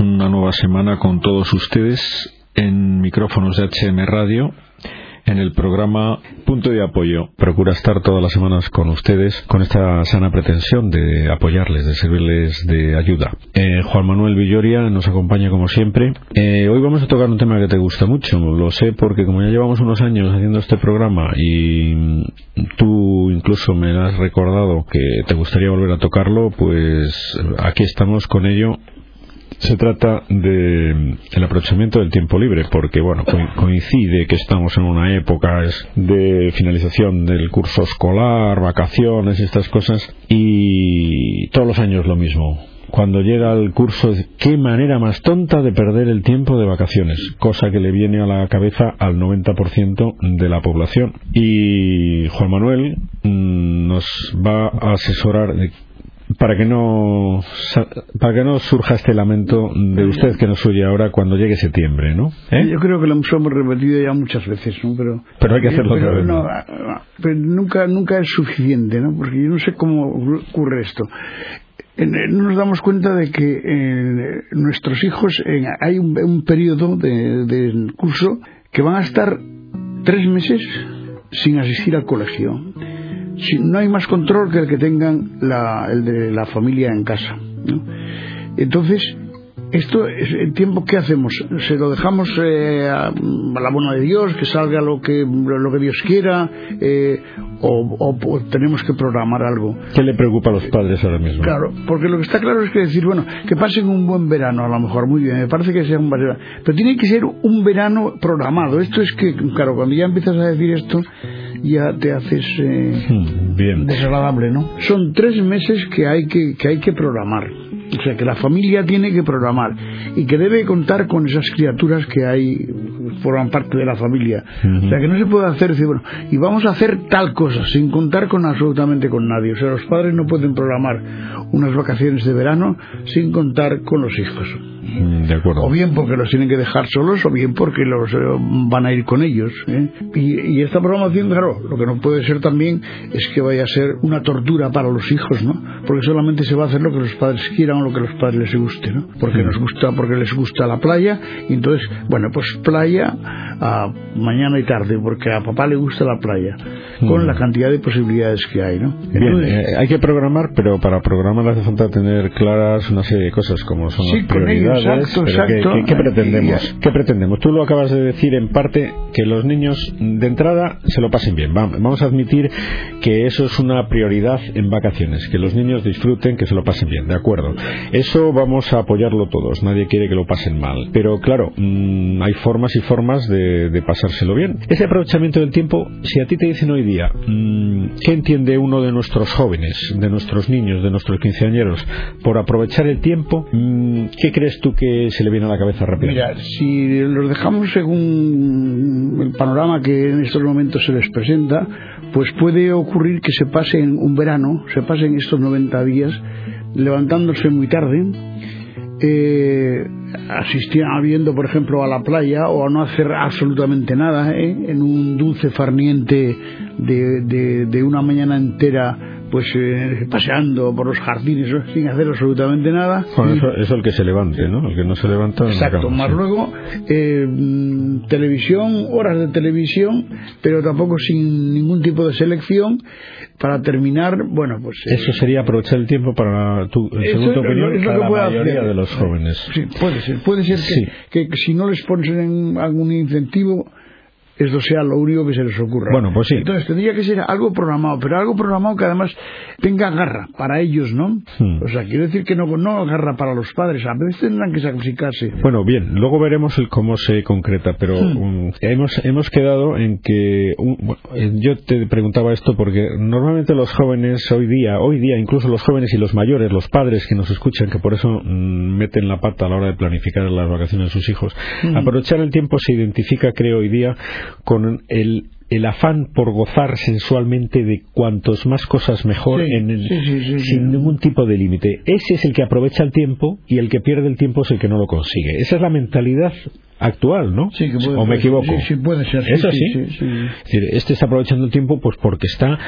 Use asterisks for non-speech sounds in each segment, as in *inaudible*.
una nueva semana con todos ustedes en micrófonos de HM Radio en el programa Punto de Apoyo. Procura estar todas las semanas con ustedes con esta sana pretensión de apoyarles, de servirles de ayuda. Eh, Juan Manuel Villoria nos acompaña como siempre. Eh, hoy vamos a tocar un tema que te gusta mucho, lo sé porque como ya llevamos unos años haciendo este programa y tú incluso me has recordado que te gustaría volver a tocarlo, pues aquí estamos con ello se trata de el aprovechamiento del tiempo libre porque bueno coincide que estamos en una época de finalización del curso escolar vacaciones y estas cosas y todos los años lo mismo cuando llega el curso, qué manera más tonta de perder el tiempo de vacaciones, cosa que le viene a la cabeza al 90% de la población. Y Juan Manuel mm, nos va a asesorar de para que no para que no surja este lamento de usted que nos oye ahora cuando llegue septiembre, ¿no? ¿Eh? Yo creo que lo hemos repetido ya muchas veces, ¿no? Pero, pero hay que hacerlo otra vez. No, pero nunca nunca es suficiente, ¿no? Porque yo no sé cómo ocurre esto. No nos damos cuenta de que eh, nuestros hijos hay un, un periodo de, de curso que van a estar tres meses sin asistir al colegio no hay más control que el que tengan la, el de la familia en casa. Entonces, esto es el tiempo que hacemos se lo dejamos eh, a, la buena de Dios que salga lo que lo que Dios quiera eh, o, tenemos que programar algo ¿qué le preocupa a los padres ahora mismo? claro porque lo que está claro es que decir bueno que pasen un buen verano a lo mejor muy bien me parece que sea un verano pero tiene que ser un verano programado esto es que claro cuando ya empiezas a decir esto ya te haces eh, Bien. desagradable, ¿no? Son tres meses que hay que, que hay que programar. O sea, que la familia tiene que programar y que debe contar con esas criaturas que hay, forman parte de la familia. O sea, que no se puede hacer, decir, bueno, y vamos a hacer tal cosa sin contar con absolutamente con nadie. O sea, los padres no pueden programar unas vacaciones de verano sin contar con los hijos. Mm, de acuerdo. O bien porque los tienen que dejar solos, o bien porque los eh, van a ir con ellos. ¿eh? Y, y, esta programación, claro, lo que no puede ser también es que vaya a ser una tortura para los hijos, ¿no? Porque solamente se va a hacer lo que los padres quieran o lo que los padres les guste, ¿no? Porque nos gusta, porque les gusta la playa, y entonces, bueno, pues playa a mañana y tarde, porque a papá le gusta la playa, con la cantidad de posibilidades que hay, ¿no? Bien, eh, hay que programar, pero para programar hace falta tener claras una serie de cosas como son sí, las prioridades. Exacto, exacto. ¿qué, qué, pretendemos? ¿Qué pretendemos? Tú lo acabas de decir en parte que los niños de entrada se lo pasen bien. Vamos a admitir que eso es una prioridad en vacaciones, que los niños disfruten, que se lo pasen bien, de acuerdo. Eso vamos a apoyarlo todos, nadie quiere que lo pasen mal. Pero claro, mmm, hay formas y formas de, de, pasárselo bien. Ese aprovechamiento del tiempo, si a ti te dicen hoy día, mmm, ¿qué entiende uno de nuestros jóvenes, de nuestros niños, de nuestros quinceañeros por aprovechar el tiempo? Mmm, ¿Qué crees tú que se le viene a la cabeza rápido? Mira, si los dejamos según el panorama que en estos momentos se les presenta, pues puede ocurrir que se pasen un verano, se pasen estos 90 días levantándose muy tarde, eh, asistiendo, viendo por ejemplo a la playa o a no hacer absolutamente nada, ¿eh? en un dulce farniente de, de una mañana entera pues eh, paseando por los jardines sin hacer absolutamente nada. Bueno, eso, eso, el que se levante, ¿no? El que no se levanta. Exacto, más sí. luego eh, televisión, horas de televisión, pero tampoco sin ningún tipo de selección. Para terminar, bueno, pues. Eh, eso sería aprovechar el tiempo para, tu, según tu opinión, es lo para la mayoría hacer. de los jóvenes. Sí, puede ser. Puede ser que, Sí. que, que si no les pones en algún incentivo, esto sea lo único que se les ocurra. Bueno, pues sí. Entonces tendría que ser algo programado, pero algo programado que además tenga garra para ellos, ¿no? Hmm. O sea, quiero decir que no, no garra para los padres, a veces tendrán que sacrificarse. Bueno, bien, luego veremos el cómo se concreta, pero Hmm. um, hemos, hemos quedado en que un- bueno, eh, yo te preguntaba esto porque normalmente los jóvenes hoy día, hoy día incluso los jóvenes y los mayores, los padres que nos escuchan, que por eso mm, meten la pata a la hora de planificar las vacaciones de sus hijos, Hmm. aprovechar el tiempo se identifica, creo, hoy día con el el afán por gozar sensualmente de cuantos más cosas mejor Sí, en el- sí, sí, sí, sí. sin ningún tipo de límite. Ese es el que aprovecha el tiempo y el que pierde el tiempo es el que no lo consigue. Esa es la mentalidad actual, ¿no? Sí, que puede, ¿O me equivoco? Sí, sí, puede ser. ¿Es así? Decir, este está aprovechando el tiempo pues porque está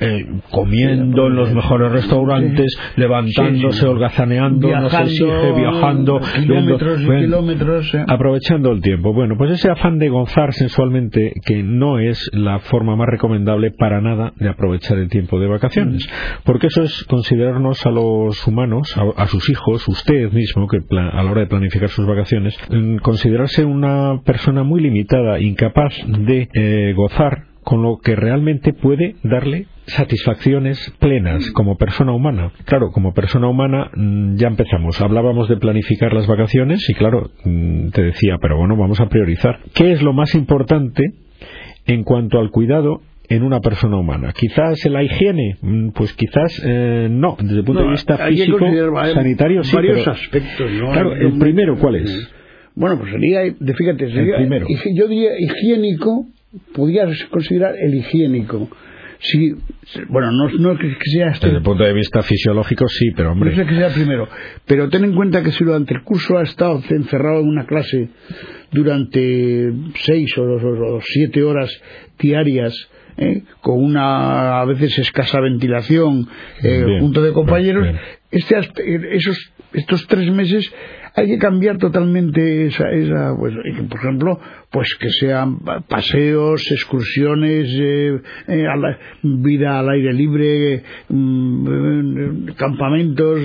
eh, comiendo en los mejores restaurantes, levantándose, holgazaneando, no se exige, viajando, kilómetros viendo- y bueno, kilómetros. eh. aprovechando el tiempo. Bueno, pues ese afán de gozar sensualmente, que no es la forma más recomendable para nada de aprovechar el tiempo de vacaciones, porque eso es considerarnos a los humanos, a, a sus hijos, usted mismo, que a la hora de planificar sus vacaciones, mm, una persona muy limitada, incapaz de eh, gozar con lo que realmente puede darle satisfacciones plenas como persona humana. Claro, como persona humana mm, ya empezamos. Hablábamos de planificar las vacaciones y claro, mm, te decía, pero bueno, vamos a priorizar. ¿Qué es lo más importante en cuanto al cuidado en una persona humana? Quizás la higiene, Mm, pues quizás eh, no, desde el punto No, de vista físico, va- sanitario, sí, varios pero- aspectos. ¿no? Claro, el primero, ¿cuál es? Bueno, pues sería, fíjate, sería, primero. yo diría higiénico, podría considerar el higiénico. Si, bueno, no, no es que sea este, Desde el punto de vista fisiológico, sí, pero no hombre. es que sea primero, pero ten en cuenta que si durante el curso ha estado encerrado en una clase durante seis o, o- o siete horas diarias, ¿eh? con una a veces escasa ventilación eh, Bien, junto de compañeros, bien. este aspe- esos estos tres meses hay que cambiar totalmente esa, esa pues, por ejemplo pues que sean paseos excursiones eh, eh, a la- vida al aire libre mm, eh, campamentos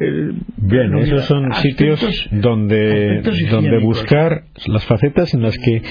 eh, Bien, esos son aspectos- sitios donde, donde buscar las facetas en las que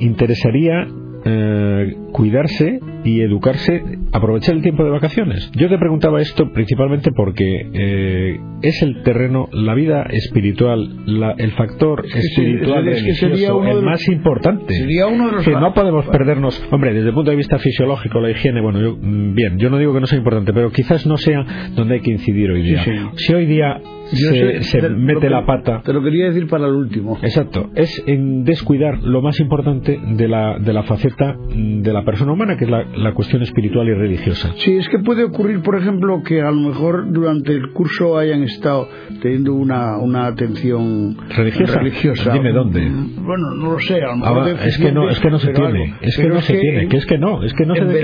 interesaría eh, cuidarse y educarse, aprovechar el tiempo de vacaciones. Yo te preguntaba esto principalmente porque eh, es el terreno, la vida espiritual, la- el factor que espiritual es que sería uno de el los- más importante. sería uno de los que no podemos perdernos. Hombre, desde el punto de vista fisiológico, la higiene, bueno, yo, mm, bien, yo no digo que no sea importante, pero quizás no sea donde hay que incidir hoy día. sí. Si hoy día Yo se, sé- se mete que- la pata. te lo quería decir para el último Exacto, es en descuidar lo más importante de la, de la faceta de la persona humana, que es la, la cuestión espiritual y religiosa. Sí, es que puede ocurrir, por ejemplo, que a lo mejor durante el curso hayan estado teniendo una, una atención ¿Religiosa? religiosa. Dime dónde. Bueno, no lo sé. A lo mejor Ah, es que no, es que no se tiene, algo. es que Pero no se tiene, en- que es que no, es que no sé en de qué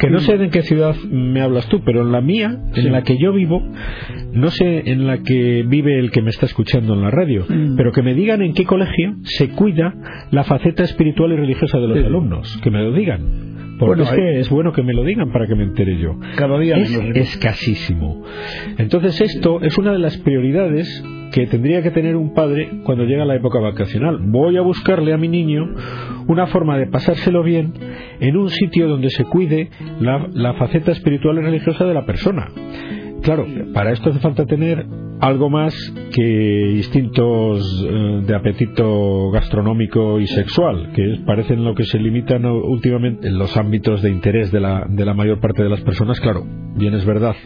que no sé de qué ciudad me hablas tú, pero en la mía, en Sí. la que yo vivo, no sé en la que vive el que me está escuchando en la radio, Mm. pero que me digan en qué colegio se cuida la faceta espiritual y religiosa de los Sí. alumnos, que me lo digan. Porque Bueno, es que es bueno que me lo digan para que me entere yo. Cada día es menos. ¿eh? escasísimo. Entonces esto es una de las prioridades que tendría que tener un padre cuando llega la época vacacional. Voy a buscarle a mi niño una forma de pasárselo bien en un sitio donde se cuide la, la faceta espiritual y religiosa de la persona. Claro, para esto hace falta tener algo más que instintos eh, de apetito gastronómico y sexual, que parecen lo que se limitan últimamente en los ámbitos de interés de la, de la mayor parte de las personas. Claro, bien es verdad,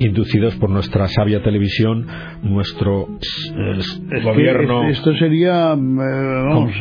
inducidos por nuestra sabia televisión, nuestro Es que gobierno. es- Esto sería, eh, vamos,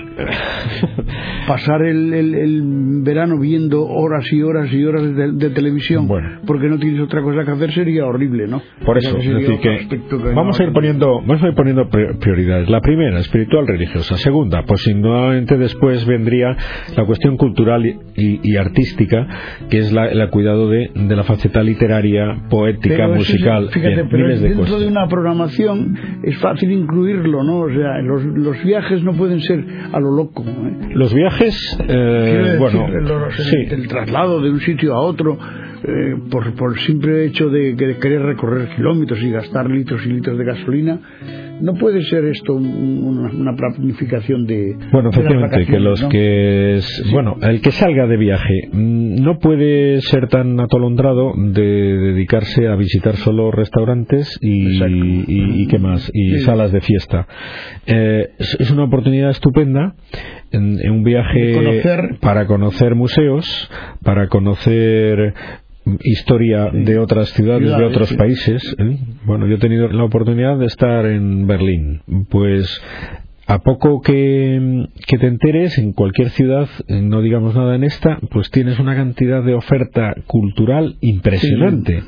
pasar el, el- el verano viendo horas y horas y horas de, de televisión Bueno. porque no tienes otra cosa que hacer sería horrible, ¿no? Por eso, es decir que vamos no- a ir poniendo, vamos a ir poniendo pri- prioridades. La primera, espiritual religiosa. Segunda, pues indudablemente después vendría la cuestión cultural y, y- y artística, que es la, el cuidado de, de la faceta literaria, poética, musical, fíjate, bien, pero miles de dentro cosas. de una programación es fácil incluirlo, ¿no? O sea, los, los viajes no pueden ser a lo loco. ¿eh? Los viajes, eh, bueno, los- sí, el traslado de un sitio a otro eh, por, por el simple hecho de, de querer recorrer kilómetros y gastar litros y litros de gasolina, no puede ser esto un- una, una planificación de. Bueno, de efectivamente, que los ¿no? que. es- Bueno, el que salga de viaje mm, no puede ser tan atolondrado de dedicarse a visitar solo restaurantes y, Exacto. y, y qué más, y Sí. salas de fiesta. Eh, es, una oportunidad estupenda en, en un viaje conocer- para conocer museos, para conocer mm, historia de otras ciudades, de otros sí. países. ¿eh? Bueno, yo he tenido la oportunidad de estar en Berlín. Pues a poco que, te enteres, en cualquier ciudad, no digamos nada en esta, pues tienes una cantidad de oferta cultural impresionante,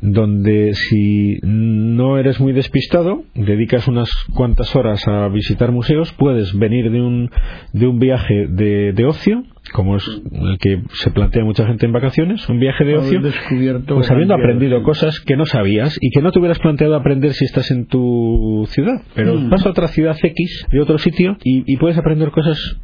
donde si eres muy despistado, dedicas unas cuantas horas a visitar museos, puedes venir de un, de un viaje de, de ocio como es el que se plantea mucha gente en vacaciones, un viaje de ocio, pues habiendo aprendido cosas que no sabías y que no te hubieras planteado aprender si estás en tu ciudad, pero mm. vas a otra ciudad X de otro sitio y, puedes aprender cosas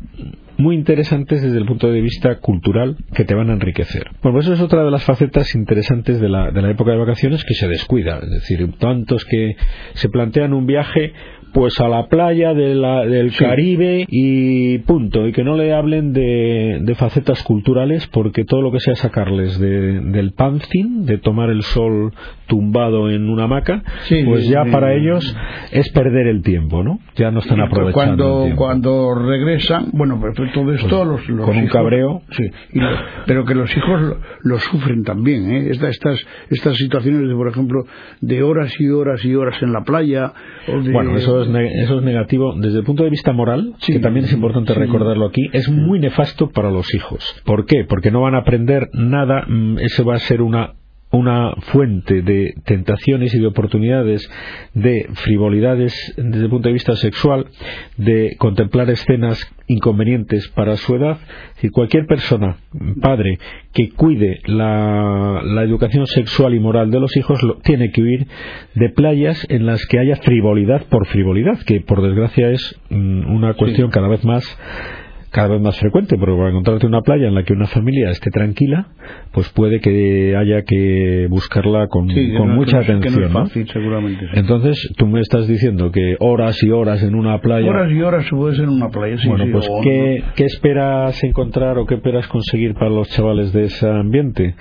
muy interesantes desde el punto de vista cultural que te van a enriquecer. Bueno, pues eso es otra de las facetas interesantes de la, de la época de vacaciones que se descuida. Es decir, tantos que se plantean un viaje pues a la playa del Caribe y punto, y que no le hablen de, facetas culturales porque todo lo que sea sacarles del panzin, de tomar el sol tumbado en una hamaca, pues ya para ellos es perder el tiempo, ¿no? Ya no están aprovechando. Cuando, cuando regresan, bueno, pero todo esto los, con un cabreo. Sí, pero que los hijos lo, sufren también, ¿eh? estas, estas situaciones, de, por ejemplo, de horas y horas y horas en la playa. Bueno, eso es eso es negativo desde el punto de vista moral, que también es importante recordarlo aquí, es muy nefasto para los hijos. ¿Por qué? Porque no van a aprender nada, mm, ese va a ser una una fuente de tentaciones y de oportunidades de frivolidades desde el punto de vista sexual, de contemplar escenas inconvenientes para su edad. Si cualquier persona, padre, que cuide la, educación sexual y moral de los hijos, tiene que huir de playas en las que haya frivolidad por frivolidad, que por desgracia es mm, una cuestión cada vez más cada vez más frecuente, porque para encontrarte una playa en la que una familia esté tranquila, pues puede que haya que buscarla con, mucha atención. Entonces, tú me estás diciendo que horas y horas en una playa. Horas y horas puede ser en una playa, Bueno, pues, ¿qué, ¿qué esperas encontrar o qué esperas conseguir para los chavales de ese ambiente?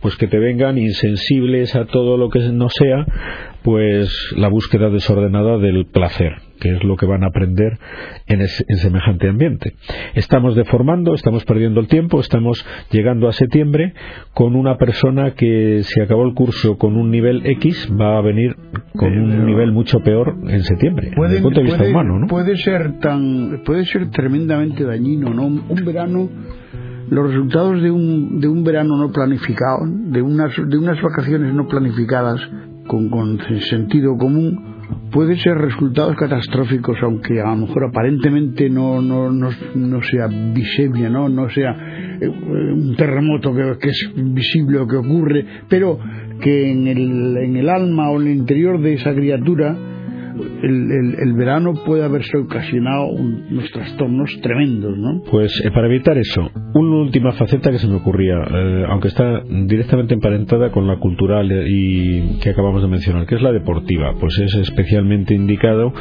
pues que te vengan insensibles a todo lo que no sea, pues la búsqueda desordenada del placer, que es lo que van a aprender en, semejante ambiente. Estamos deformando, estamos perdiendo el tiempo, estamos llegando a septiembre con una persona que si acabó el curso con un nivel X va a venir con un nivel mucho peor en septiembre, desde el punto de vista humano, ¿no? Puede ser tan, puede ser tremendamente dañino, ¿no? Un verano los resultados de un, de un verano no planificado, de unas, de unas vacaciones no planificadas con, con sentido común, pueden ser resultados catastróficos, aunque a lo mejor aparentemente no, no, no, no sea visible, ¿no? no sea eh, un terremoto que, que, es visible o que ocurre, pero que en el, en el alma o en el interior de esa criatura el, verano puede haberse ocasionado unos trastornos tremendos, ¿no? Pues eh, para evitar eso, una última faceta que se me ocurría, eh, aunque está directamente emparentada con la cultural y que acabamos de mencionar, que es la deportiva, pues es especialmente indicado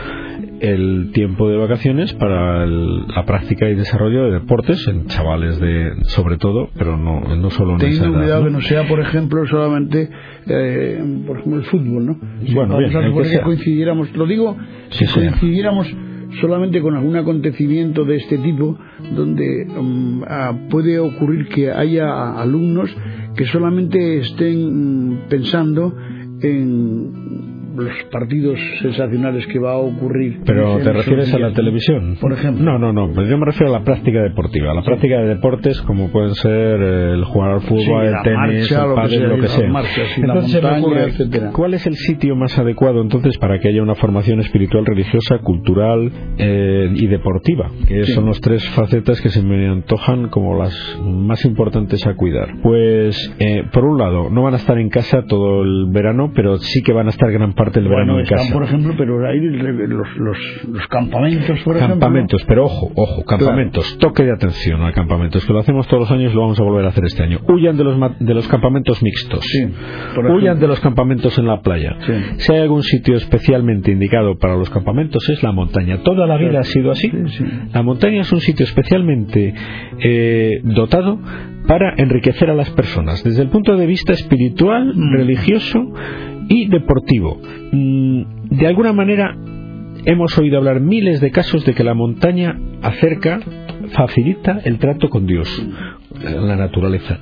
el tiempo de vacaciones para la práctica y desarrollo de deportes en chavales de sobre todo pero no no solo en esa cuidado que no sea por ejemplo solamente eh, por ejemplo el fútbol no bueno bien, que, coincidiéramos lo digo si coincidiéramos solamente con algún acontecimiento de este tipo donde um, ah, puede ocurrir que haya alumnos que solamente estén mm, pensando en los partidos sensacionales que va a ocurrir. Pero te refieres a la televisión, por ejemplo. No, no, no. Pues yo me refiero a la práctica deportiva, a la práctica de deportes como pueden ser el jugar al fútbol, el tenis, el pádel, lo que sea. entonces ¿cuál es el sitio más adecuado entonces para que haya una formación espiritual, religiosa, cultural eh, y deportiva? Que son las tres facetas que se me antojan como las más importantes a cuidar. Pues, eh, por un lado, no van a estar en casa todo el verano, pero sí que van a estar gran parte bueno, están, por ejemplo, pero los, los, campamentos, por campamentos, pero ojo, ojo, campamentos, toque de atención a campamentos, que lo hacemos todos los años y lo vamos a volver a hacer este año. Huyan de los, de los campamentos mixtos, huyan de los campamentos en la playa. Si hay algún sitio especialmente indicado para los campamentos es la montaña. Toda la vida ha sido así. La montaña es un sitio especialmente eh, dotado para enriquecer a las personas desde el punto de vista espiritual, mm. religioso y deportivo. Mm, de alguna manera hemos oído hablar miles de casos de que la montaña acerca, facilita el trato con Dios, la naturaleza.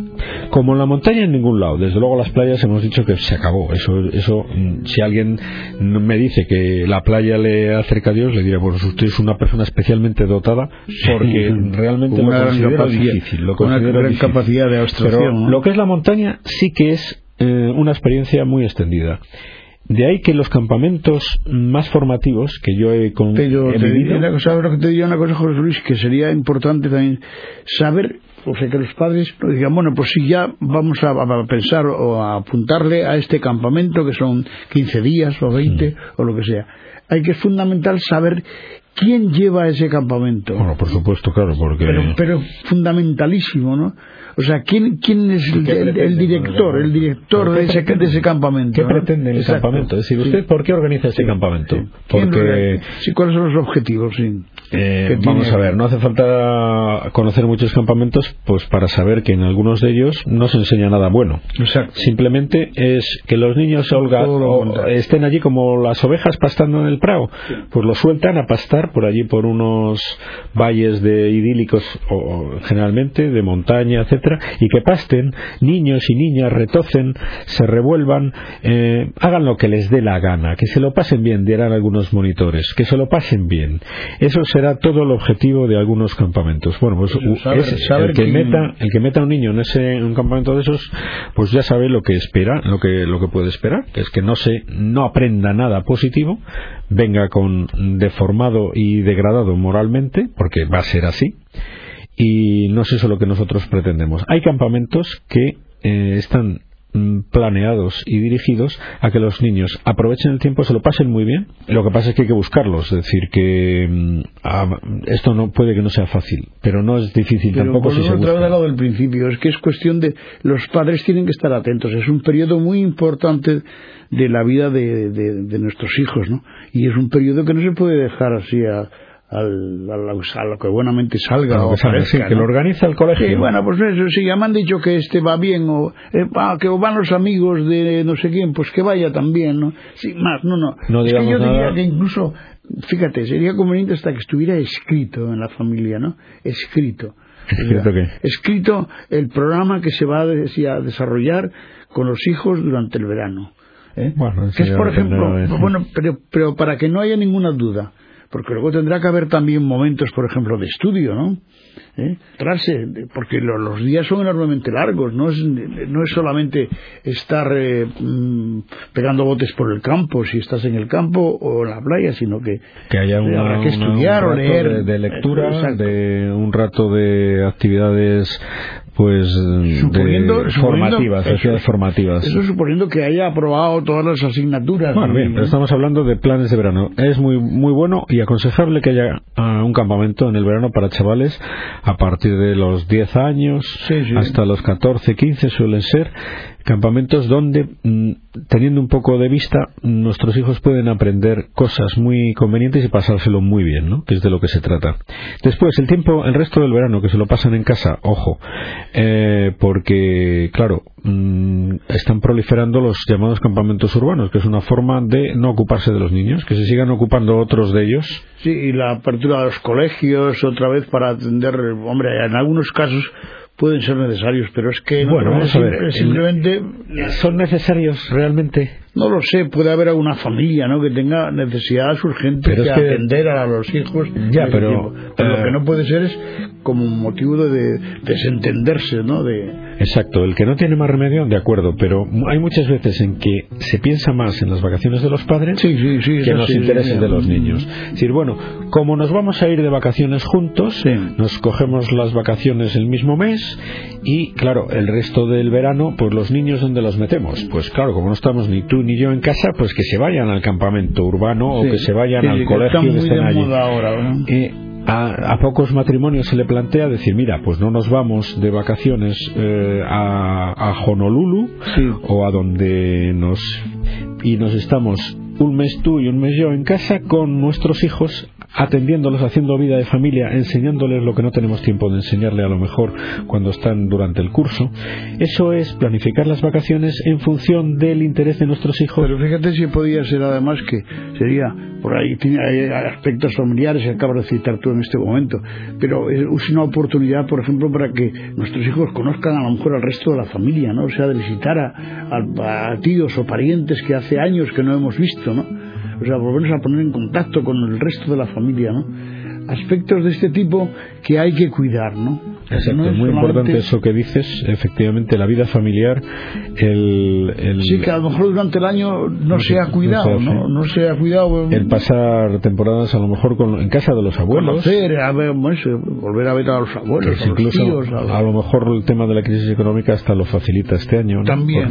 Como en la montaña en ningún lado. Desde luego las playas hemos dicho que se acabó. Eso, eso mm, si alguien me dice que la playa le acerca a Dios, le diré, bueno, usted es una persona especialmente dotada porque *laughs* realmente una lo considero difícil. Lo una considero gran difícil. capacidad de abstracción, Pero ¿no? lo que es la montaña sí que es eh, una experiencia muy extendida. De ahí que los campamentos más formativos que yo he, con, Pero he te vivido, ¿sabes lo que te diría una cosa, José Luis, que sería importante también saber, o sea, que los padres no digan, bueno, pues si ya vamos a, a pensar o a apuntarle a este campamento, que son 15 días o 20 Mm. o lo que sea. Hay que es fundamental saber quién lleva ese campamento. bueno, por supuesto, claro, porque pero, pero fundamentalísimo, ¿no? O sea, ¿quién, quién es el, ¿Qué el- director, el director ¿Qué de ese, de ese campamento? ¿qué ¿no? pretende el Exacto. campamento? Es decir, Sí. ¿usted por qué organiza ese campamento? ¿Quién Porque sí, ¿Cuáles son los objetivos? Sí. Eh, vamos a ver, no hace falta conocer muchos campamentos pues para saber que en algunos de ellos no se enseña nada bueno. Exacto. Simplemente es que los niños holga- Todo lo o contrario. estén allí como las ovejas pastando en el prado. Pues los sueltan a pastar por allí por unos valles de idílicos o, o generalmente de montaña, etcétera, y que pasten niños y niñas retocen, se revuelvan, eh, hagan lo que les dé la gana, que se lo pasen bien, dirán algunos monitores, que se lo pasen bien. Eso será todo el objetivo de algunos campamentos. Bueno, pues saber- es- saber el que meta el que meta a un niño en ese en un campamento de esos, pues ya sabe lo que espera, lo que lo que puede esperar, que es que no se no aprenda nada positivo, venga con deformado y degradado moralmente, porque va a ser así. Y no es eso lo que nosotros pretendemos. Hay campamentos que eh, están planeados y dirigidos a que los niños aprovechen el tiempo, se lo pasen muy bien. Lo que pasa es que hay que buscarlos, es decir, que mm, a- esto no puede que no sea fácil, pero no es difícil Pero tampoco si se busca. lo del principio, es que es cuestión de los padres tienen que estar atentos, es un periodo muy importante de la vida de, de- de nuestros hijos, ¿no? Y es un periodo que no se puede dejar así a, al- a lo, a lo que buenamente salga Claro, o aparezca, sí, que ¿no? lo organiza el colegio. Sí, bueno, pues eso, sí, ya me han dicho que este va bien, o eh, va, que van los amigos de no sé quién, pues que vaya también, ¿no? Sí, más, no, no. No es que yo diría nada. que incluso, fíjate, sería conveniente hasta que estuviera escrito en la familia, ¿no? Escrito. ¿Escrito qué? Escrito el programa que se va a, des- a desarrollar con los hijos durante el verano. ¿eh? Bueno, que es, por ejemplo, bueno, pero, pero para que no haya ninguna duda, porque luego tendrá que haber también momentos, por ejemplo, de estudio, ¿no? ¿Eh? Trase, porque lo- los días son enormemente largos, no es, no es solamente estar eh, mm, pegando botes por el campo, si estás en el campo o en la playa, sino que, que haya una, habrá que una- estudiar un o leer. de, de lectura, Exacto. de un rato de actividades pues Suponiendo- de suponiendo- formativas, eso- actividades formativas. Eso suponiendo que haya aprobado todas las asignaturas. Bueno, ¿no? bien, pero estamos hablando de planes de verano. Es muy muy bueno y aconsejable que haya ah, un campamento en el verano para chavales a partir de los 10 años Sí, sí. hasta los 14, 15 suelen ser campamentos donde mm, teniendo un poco de vista nuestros hijos pueden aprender cosas muy convenientes y pasárselo muy bien, ¿no? Que es de lo que se trata. Después el tiempo, el resto del verano que se lo pasan en casa, ojo, eh, porque claro mm, están proliferando los llamados campamentos urbanos, que es una forma de no ocuparse de los niños, que se sigan ocupando otros de ellos. Sí, y la apertura de los colegios otra vez para atender, hombre, en algunos casos pueden ser necesarios, pero es que no, Bueno, vamos a ver. simplemente ¿Son necesarios realmente? no lo sé, puede haber alguna familia, ¿no? que tenga necesidades urgentes de atender a los hijos. Ya, pero. Pero eh, lo que no puede ser es como un motivo de desentenderse, ¿no? De Exacto, el que no tiene más remedio, de acuerdo, pero hay muchas veces en que se piensa más en las vacaciones de los padres sí, sí, sí, que en los intereses de los niños. Es decir, bueno, como nos vamos a ir de vacaciones juntos, nos cogemos las vacaciones el mismo mes y, claro, el resto del verano, pues los niños, ¿dónde los metemos? Pues claro, como no estamos ni tú ni yo en casa, pues que se vayan al campamento urbano o que se vayan al colegio que estén de allí. ahora, ¿no? Eh, a, a pocos matrimonios se le plantea decir, mira, pues no nos vamos de vacaciones eh, a, a Honolulu Sí. o a donde nos y nos estamos un mes tú y un mes yo en casa con nuestros hijos atendiéndolos, haciendo vida de familia, enseñándoles lo que no tenemos tiempo de enseñarle a lo mejor cuando están durante el curso. Eso es planificar las vacaciones en función del interés de nuestros hijos. Pero fíjate si podía ser además que sería, por ahí hay aspectos familiares que acabas de citar tú en este momento, pero es una oportunidad, por ejemplo, para que nuestros hijos conozcan a lo mejor al resto de la familia, ¿no? O sea, de visitar a, a tíos o parientes que hace años que no hemos visto, ¿no? O sea, volvernos a poner en contacto con el resto de la familia, ¿no? Aspectos de este tipo que hay que cuidar, ¿no? Exacto, es muy importante eso que dices, efectivamente, la vida familiar, el, el, Sí, que a lo mejor durante el año no, se ha cuidado, ¿no? No se ha cuidado. El pasar temporadas a lo mejor con, en casa de los abuelos. Conocer, a ver, volver a ver a los abuelos, a incluso los tíos, a, lo mejor el tema de la crisis económica hasta lo facilita este año. ¿no? También.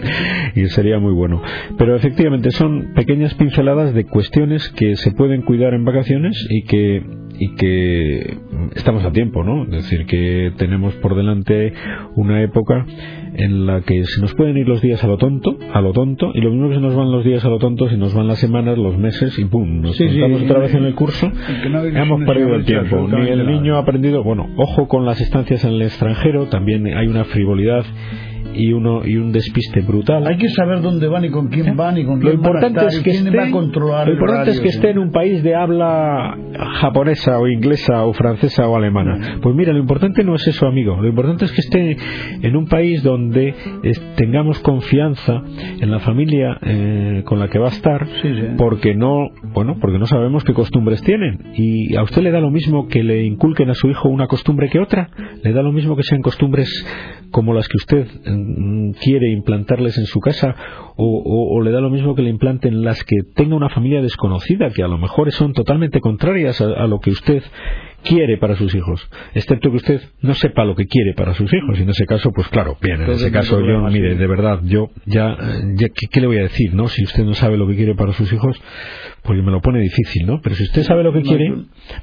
*laughs* y sería muy bueno. Pero efectivamente son pequeñas pinceladas de cuestiones que se pueden cuidar en vacaciones y que y que estamos a tiempo, ¿no? Es decir, que tenemos por delante una época en la que se nos pueden ir los días a lo tonto, a lo tonto, y lo mismo que se nos van los días a lo tonto, se nos van las semanas, los meses, y pum, nos sí, otra vez en el curso, hemos perdido el tiempo. Ni el niño ha aprendido, bueno, ojo con las estancias en el extranjero, también hay una frivolidad y uno y un despiste brutal. Hay que saber dónde van y con quién van y con quién lo importante van es que esté, va a controlar Lo importante es que esté en un país de habla japonesa o inglesa o francesa o alemana. Pues mira, lo importante no es eso, amigo. Lo importante es que esté en un país donde tengamos confianza en la familia eh, con la que va a estar, porque no, bueno, porque no sabemos qué costumbres tienen y a usted le da lo mismo que le inculquen a su hijo una costumbre que otra, le da lo mismo que sean costumbres como las que usted mm, quiere implantarles en su casa o, le da lo mismo que le implanten las que tenga una familia desconocida que a lo mejor son totalmente contrarias a lo que usted quiere para sus hijos, excepto que usted no sepa lo que quiere para sus hijos. Y en ese caso, pues claro, bien, en ese caso yo, mire, de verdad, yo ya, ya ¿qué, le voy a decir, no? Si usted no sabe lo que quiere para sus hijos, pues me lo pone difícil, ¿no? Pero si usted sabe lo que quiere,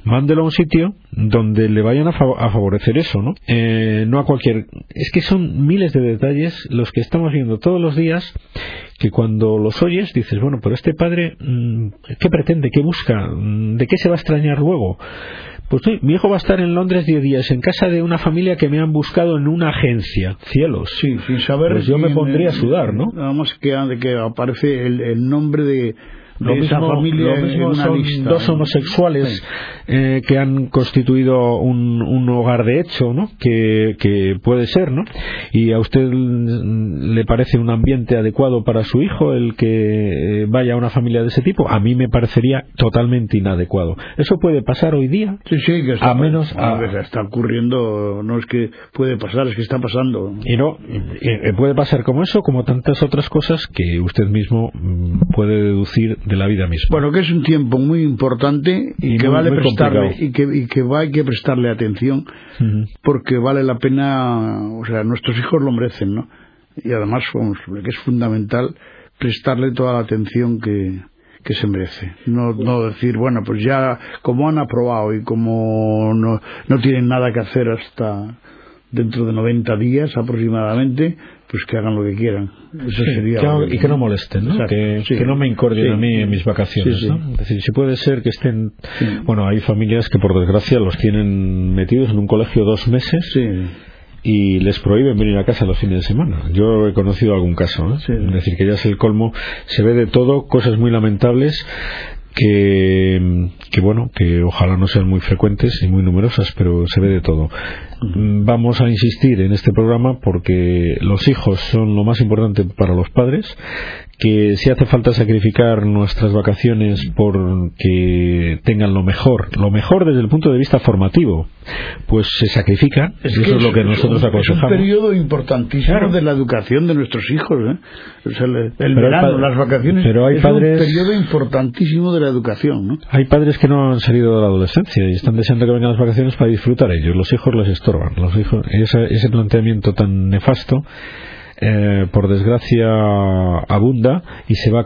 mándelo a un sitio donde le vayan a, favorecer eso, ¿no? Eh, no a cualquier... Es que son miles de detalles los que estamos viendo todos los días que cuando los oyes dices, bueno, pero este padre, mm, ¿qué pretende? ¿Qué busca? ¿De qué se va a extrañar luego? Pues mi hijo va a estar en Londres 10 días, en casa de una familia que me han buscado en una agencia. Cielos. Sí, sin saber. Pues yo me pondría a sudar, ¿no? Nada más que, que aparece el nombre de lo mismo, familia son dos homosexuales eh, que han constituido un, un, hogar de hecho, ¿no? Que, que, puede ser, ¿no? Y a usted le parece un ambiente adecuado para su hijo el que vaya a una familia de ese tipo. A mí me parecería totalmente inadecuado. Eso puede pasar hoy día. Sí, sí, que está, a menos está ocurriendo. No es que puede pasar, es que está pasando. Y no puede pasar como eso, como tantas otras cosas que usted mismo mm, puede deducir de la vida misma. Bueno, que es un tiempo muy importante y, que vale prestarle y que, y que hay que prestarle atención porque vale la pena, o sea, nuestros hijos lo merecen, ¿no? Y además, que es fundamental prestarle toda la atención que, que se merece. No, no decir, bueno, pues ya como han aprobado y como no, no tienen nada que hacer hasta dentro de 90 días aproximadamente, pues que hagan lo que quieran. Eso sería y que no molesten, ¿no? que, no me incordien a mí en mis vacaciones. ¿no? Es decir, si puede ser que estén. Bueno, hay familias que por desgracia los tienen metidos en un colegio dos meses y les prohíben venir a casa los fines de semana. Yo he conocido algún caso, es decir, que ya es el colmo, se ve de todo, cosas muy lamentables que, que bueno, que ojalá no sean muy frecuentes y muy numerosas, pero se ve de todo. Vamos a insistir en este programa porque los hijos son lo más importante para los padres que si hace falta sacrificar nuestras vacaciones por que tengan lo mejor, lo mejor desde el punto de vista formativo, pues se sacrifica. Es eso es, lo que nosotros aconsejamos. Es un periodo importantísimo de la educación de nuestros hijos. ¿eh? el, verano, las vacaciones, pero hay es padres, un periodo importantísimo de la educación. ¿no? Hay padres que no han salido de la adolescencia y están deseando que vengan las vacaciones para disfrutar ellos. Los hijos les estorban. Los hijos, ese, ese planteamiento tan nefasto eh, por desgracia, abunda y se va,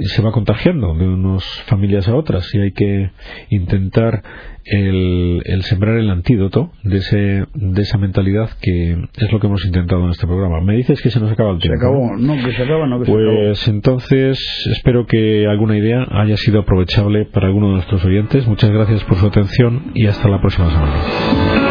se va contagiando de unas familias a otras y hay que intentar el, sembrar el antídoto de, ese, de esa mentalidad que es lo que hemos intentado en este programa. Me dices que se nos acaba el tiempo. Se acabó, no, que se acaba, no que pues se entonces espero que alguna idea haya sido aprovechable para alguno de nuestros oyentes. Muchas gracias por su atención y hasta la próxima semana.